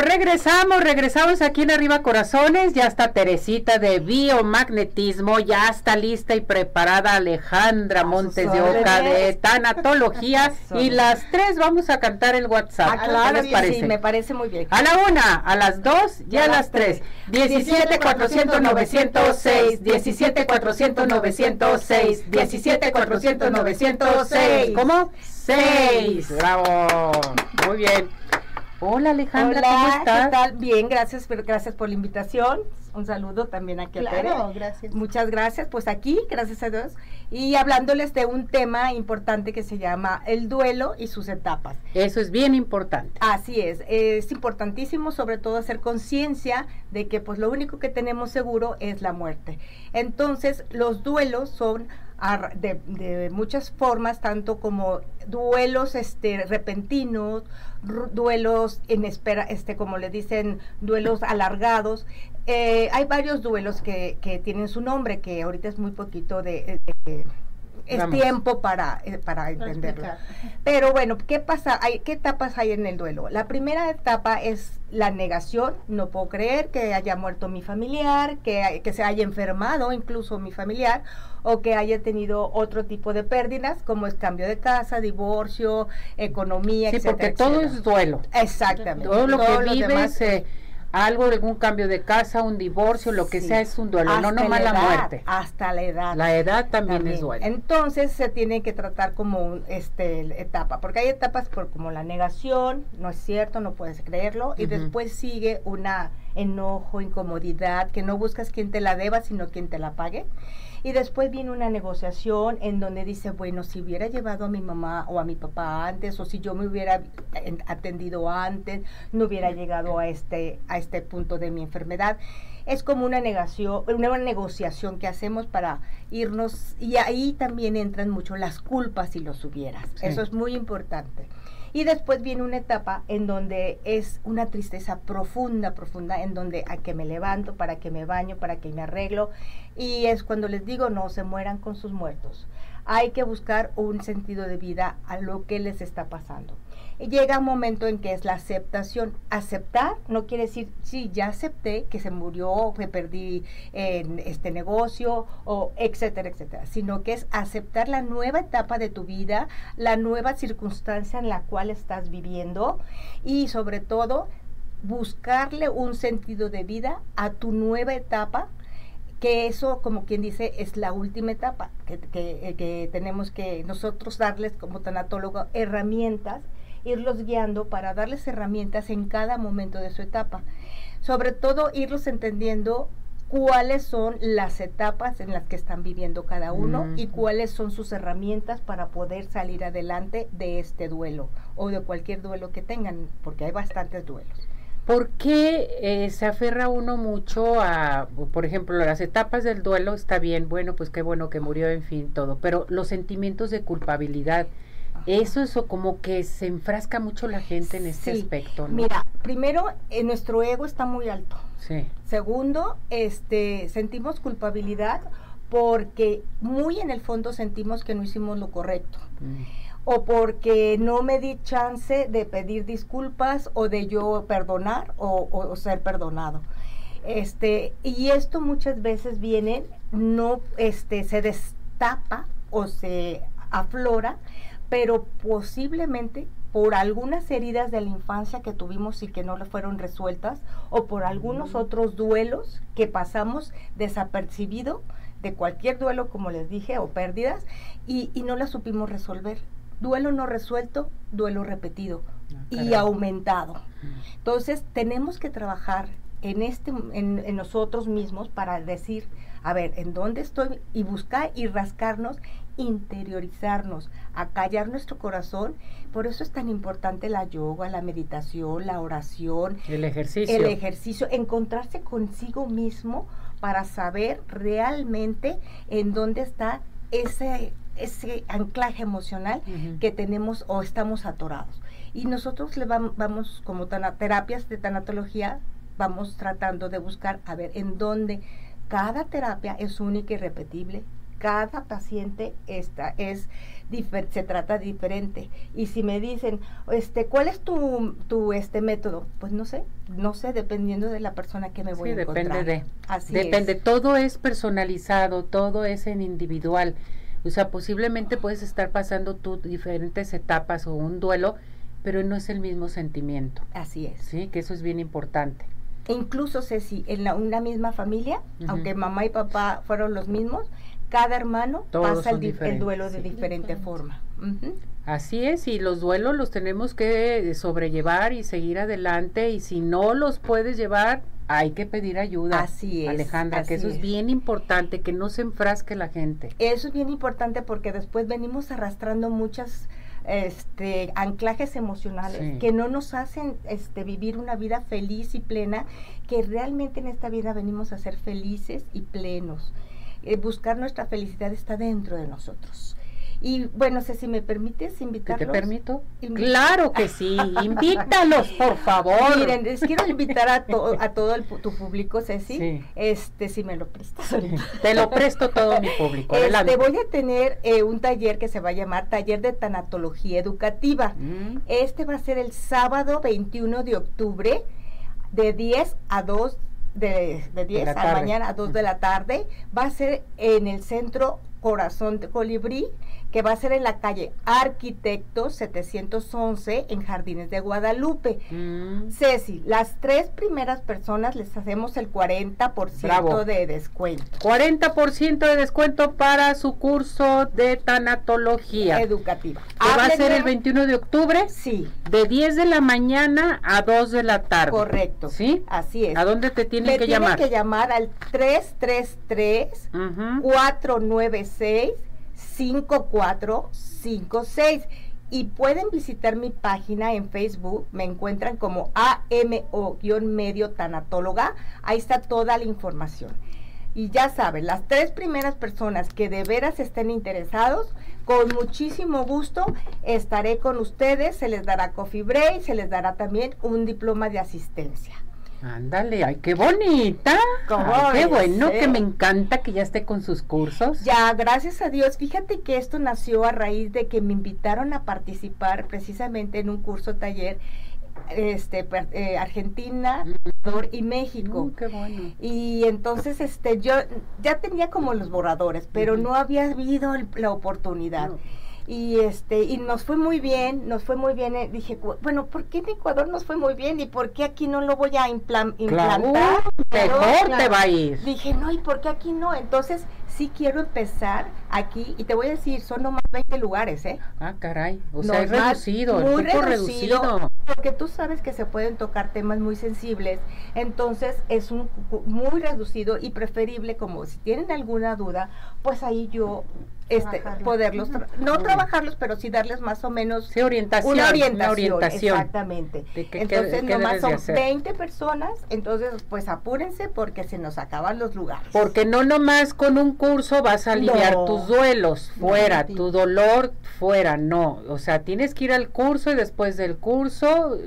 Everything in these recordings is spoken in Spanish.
regresamos, regresamos aquí en Arriba Corazones. Ya está Teresita de Biomagnetismo, ya está lista y preparada Alejandra Montes de Oca de Tanatología. y las tres vamos a cantar el WhatsApp. Ah, claro, parece? sí, me parece muy bien. A la una, a las dos y a, las tres. 17 400 906, 17 400 906, 17 400 906. ¿Cómo? 6. Bravo. Muy bien. Hola Alejandra, ¿cómo estás? ¿qué tal? Bien, gracias, pero gracias por la invitación. Un saludo también aquí claro, gracias. Muchas gracias, pues aquí, gracias a Dios, y hablándoles de un tema importante que se llama el duelo y sus etapas. Eso es bien importante. Así es, es importantísimo sobre todo hacer conciencia de que pues lo único que tenemos seguro es la muerte. Entonces, los duelos son de, muchas formas, tanto como duelos este, repentinos, duelos en espera, este, como le dicen, duelos alargados. Eh, hay varios duelos que, que, tienen su nombre, que ahorita es muy poquito de, es tiempo para, eh, para entenderlo. Pero bueno, ¿qué pasa? Hay, ¿Qué etapas hay en el duelo? La primera etapa es la negación. No puedo creer que haya muerto mi familiar, que, que se haya enfermado incluso mi familiar, o que haya tenido otro tipo de pérdidas, como es cambio de casa, divorcio, economía, sí, porque todo es duelo. Exactamente. Todo lo que vives, eh, algo, algún cambio de casa, un divorcio, lo que sea es un duelo, no nomás la, muerte. Hasta la edad. La edad también, es duelo. Entonces se tiene que tratar como un, este etapa, porque hay etapas por como la negación, no es cierto, no puedes creerlo, y después sigue una enojo, incomodidad, que no buscas quien te la deba, sino quien te la pague. Y después viene una negociación en donde dice, bueno, si hubiera llevado a mi mamá o a mi papá antes, o si yo me hubiera atendido antes, no hubiera llegado a este, a este punto de mi enfermedad. Es como una negación, una negociación que hacemos para irnos, y ahí también entran mucho las culpas si los hubieras. Eso es muy importante. Y después viene una etapa en donde es una tristeza profunda, profunda, en donde a que me levanto, para que me baño, para que me arreglo. Y es cuando les digo, no se mueran con sus muertos. Hay que buscar un sentido de vida a lo que les está pasando llega un momento en que es la aceptación. Aceptar no quiere decir, sí, ya acepté que se murió, que perdí en este negocio, o etcétera, etcétera, sino que es aceptar la nueva etapa de tu vida, la nueva circunstancia en la cual estás viviendo y sobre todo buscarle un sentido de vida a tu nueva etapa que eso, como quien dice, es la última etapa, que, que, que tenemos que nosotros darles como tanatólogo herramientas irlos guiando para darles herramientas en cada momento de su etapa. Sobre todo irlos entendiendo cuáles son las etapas en las que están viviendo cada uno mm. y cuáles son sus herramientas para poder salir adelante de este duelo o de cualquier duelo que tengan, porque hay bastantes duelos. ¿Por qué eh, se aferra uno mucho a, por ejemplo, las etapas del duelo? Está bien, bueno, pues qué bueno que murió, en fin, todo, pero los sentimientos de culpabilidad, eso es como que se enfrasca mucho la gente en este aspecto. Mira, primero, eh, nuestro ego está muy alto. Sí. Segundo, este, sentimos culpabilidad porque muy en el fondo sentimos que no hicimos lo correcto. Mm. O porque no me di chance de pedir disculpas o de yo perdonar o, ser perdonado. Este, y esto muchas veces viene, no, este, se destapa o se aflora pero posiblemente por algunas heridas de la infancia que tuvimos y que no le fueron resueltas, o por algunos otros duelos que pasamos desapercibido de cualquier duelo, como les dije, o pérdidas, y, no las supimos resolver. Duelo no resuelto, duelo repetido ah, y aumentado. Entonces, tenemos que trabajar en, este, en, en nosotros mismos para decir, a ver, ¿en dónde estoy? Y buscar y rascarnos interiorizarnos, a callar nuestro corazón. Por eso es tan importante la yoga, la meditación, la oración, el ejercicio. El ejercicio, encontrarse consigo mismo para saber realmente en dónde está ese, ese anclaje emocional que tenemos o estamos atorados. Y nosotros le vamos, vamos como terapias de tanatología, vamos tratando de buscar a ver en dónde cada terapia es única y repetible cada paciente está, es se trata diferente. Y si me dicen, este, ¿cuál es tu, tu este método? Pues no sé, no sé, dependiendo de la persona que me voy a encontrar. depende de. Así depende, todo es personalizado, todo es en individual. O sea, posiblemente puedes estar pasando tú diferentes etapas o un duelo, pero no es el mismo sentimiento. Así es. Sí, que eso es bien importante. E incluso, Ceci, en la, una misma familia, aunque mamá y papá fueron los mismos, cada hermano pasa el, duelo de diferente forma. Así es, y los duelos los tenemos que sobrellevar y seguir adelante, y si no los puedes llevar, hay que pedir ayuda. Así es. Alejandra, que eso es. bien importante, que no se enfrasque la gente. Eso es bien importante porque después venimos arrastrando muchas este anclajes emocionales que no nos hacen este vivir una vida feliz y plena, que realmente en esta vida venimos a ser felices y plenos. Eh, buscar nuestra felicidad está dentro de nosotros. Y bueno, sé si me permites invitarlos. ¿Te permito? Claro que sí, invítalos, por favor. Miren, les quiero invitar a, a todo tu público, Ceci. Este, si me lo prestas Te lo presto todo mi público. Este, voy a tener eh, un taller que se va a llamar Taller de Tanatología Educativa. Mm. Este va a ser el sábado 21 de octubre de 10 a 2 de, de 10 a la mañana a 2 de la tarde. Va a ser en el centro Corazón de Colibrí que va a ser en la calle Arquitectos 711 en Jardines de Guadalupe. Mm. Ceci, las tres primeras personas les hacemos el 40% de descuento. 40% de descuento para su curso de tanatología educativa. va a ser el 21 de octubre? Sí. De 10 de la mañana a 2 de la tarde. Correcto. ¿Sí? Así es. ¿A dónde te tienen que llamar? Tienen que llamar al 333 496 5456 y pueden visitar mi página en Facebook, me encuentran como AMO-medio tanatóloga, ahí está toda la información. Y ya saben, las tres primeras personas que de veras estén interesados, con muchísimo gusto estaré con ustedes, se les dará coffee break, se les dará también un diploma de asistencia. Ándale, ay, qué bonita. qué bueno, que me encanta que ya esté con sus cursos. Ya, gracias a Dios. Fíjate que esto nació a raíz de que me invitaron a participar precisamente en un curso taller este eh, Argentina y México. Uh, qué bueno. Y entonces este yo ya tenía como los borradores, pero no había habido la oportunidad y este y nos fue muy bien, nos fue muy bien. Eh, dije, bueno, ¿por qué en Ecuador nos fue muy bien y por qué aquí no lo voy a implantar? mejor te va a ir. Dije, no, ¿y por qué aquí no? Entonces, sí quiero empezar aquí y te voy a decir, son nomás 20 lugares, ¿eh? Ah, caray, o sea, es reducido, muy reducido, Porque tú sabes que se pueden tocar temas muy sensibles, entonces es un muy reducido y preferible como si tienen alguna duda, pues ahí yo este, poderlos, no trabajarlos, pero sí darles más o menos orientación, una orientación. Exactamente. entonces, nomás son 20 personas, entonces, pues apúrense porque se nos acaban los lugares. Porque no nomás con un curso vas a aliviar tus duelos, fuera, tu dolor, fuera, no. O sea, tienes que ir al curso y después del curso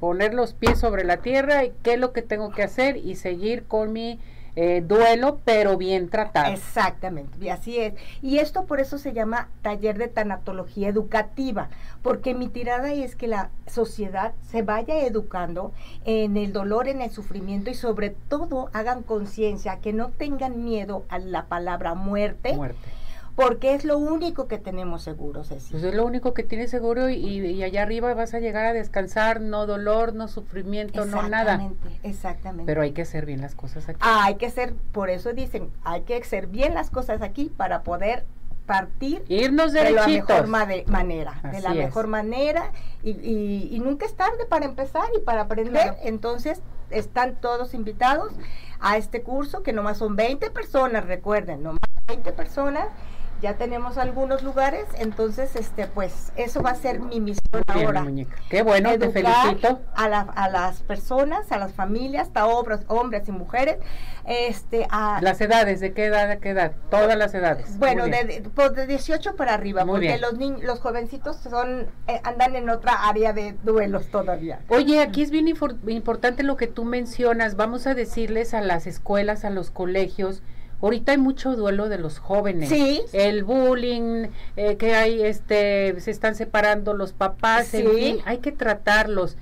poner los pies sobre la tierra y qué es lo que tengo que hacer y seguir con mi eh, duelo, pero bien tratado. Exactamente, así es. Y esto por eso se llama taller de tanatología educativa, porque mi tirada es que la sociedad se vaya educando en el dolor, en el sufrimiento y sobre todo hagan conciencia, que no tengan miedo a la palabra muerte. Muerte porque es lo único que tenemos seguro, Ceci. Pues es lo único que tienes seguro y, allá arriba vas a llegar a descansar, no dolor, no sufrimiento, no nada. Exactamente, exactamente. Pero hay que hacer bien las cosas aquí. Ah, hay que hacer, por eso dicen, hay que hacer bien las cosas aquí para poder partir irnos de la mejor manera, de la mejor manera y, nunca es tarde para empezar y para aprender. Entonces están todos invitados a este curso que nomás son 20 personas, recuerden, nomás 20 personas ya tenemos algunos lugares, entonces este pues eso va a ser mi misión ahora. Qué bueno, te felicito. A, a las personas, a las familias, hasta hombres, hombres y mujeres, este a las edades, ¿de qué edad a qué edad? Todas las edades. Bueno, de, pues de 18 para arriba, porque los niños, los jovencitos son eh, andan en otra área de duelos todavía. Oye, aquí es bien importante lo que tú mencionas. Vamos a decirles a las escuelas, a los colegios Ahorita hay mucho duelo de los jóvenes. Sí. El bullying, eh, que hay, este, se están separando los papás, en Sí. fin, hay que tratarlos.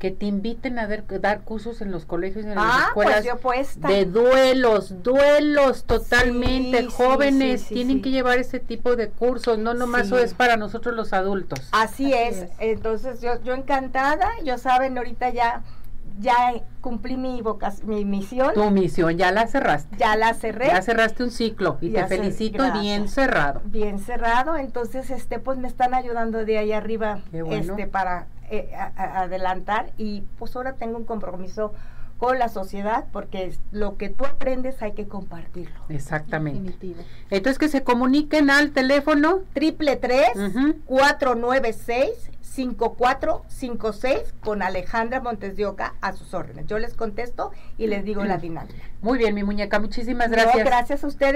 Que te inviten a dar, dar cursos en los colegios en las Ah, escuelas pues de duelos, duelos totalmente. Sí, Jóvenes sí, sí, tienen que llevar ese tipo de cursos, no nomás eso es para nosotros los adultos. Así, Así es. es. Entonces yo, yo encantada, yo saben, ahorita ya, ya cumplí mi, mi misión, Tu misión ya la cerraste. ya la cerré. Ya cerraste un ciclo y Ya te felicito bien cerrado. bien cerrado, entonces este pues me están ayudando de ahí arriba bueno. este para eh, a- a- adelantar y pues ahora tengo un compromiso con la sociedad porque es- lo que tú aprendes hay que compartirlo. Exactamente. Definitivo. Entonces que se comuniquen al teléfono. Triple tres cuatro nueve seis cinco cuatro cinco seis con Alejandra Montes de Oca a sus órdenes. Yo les contesto y les digo la dinámica. Muy bien, mi muñeca, muchísimas No, gracias. gracias a ustedes.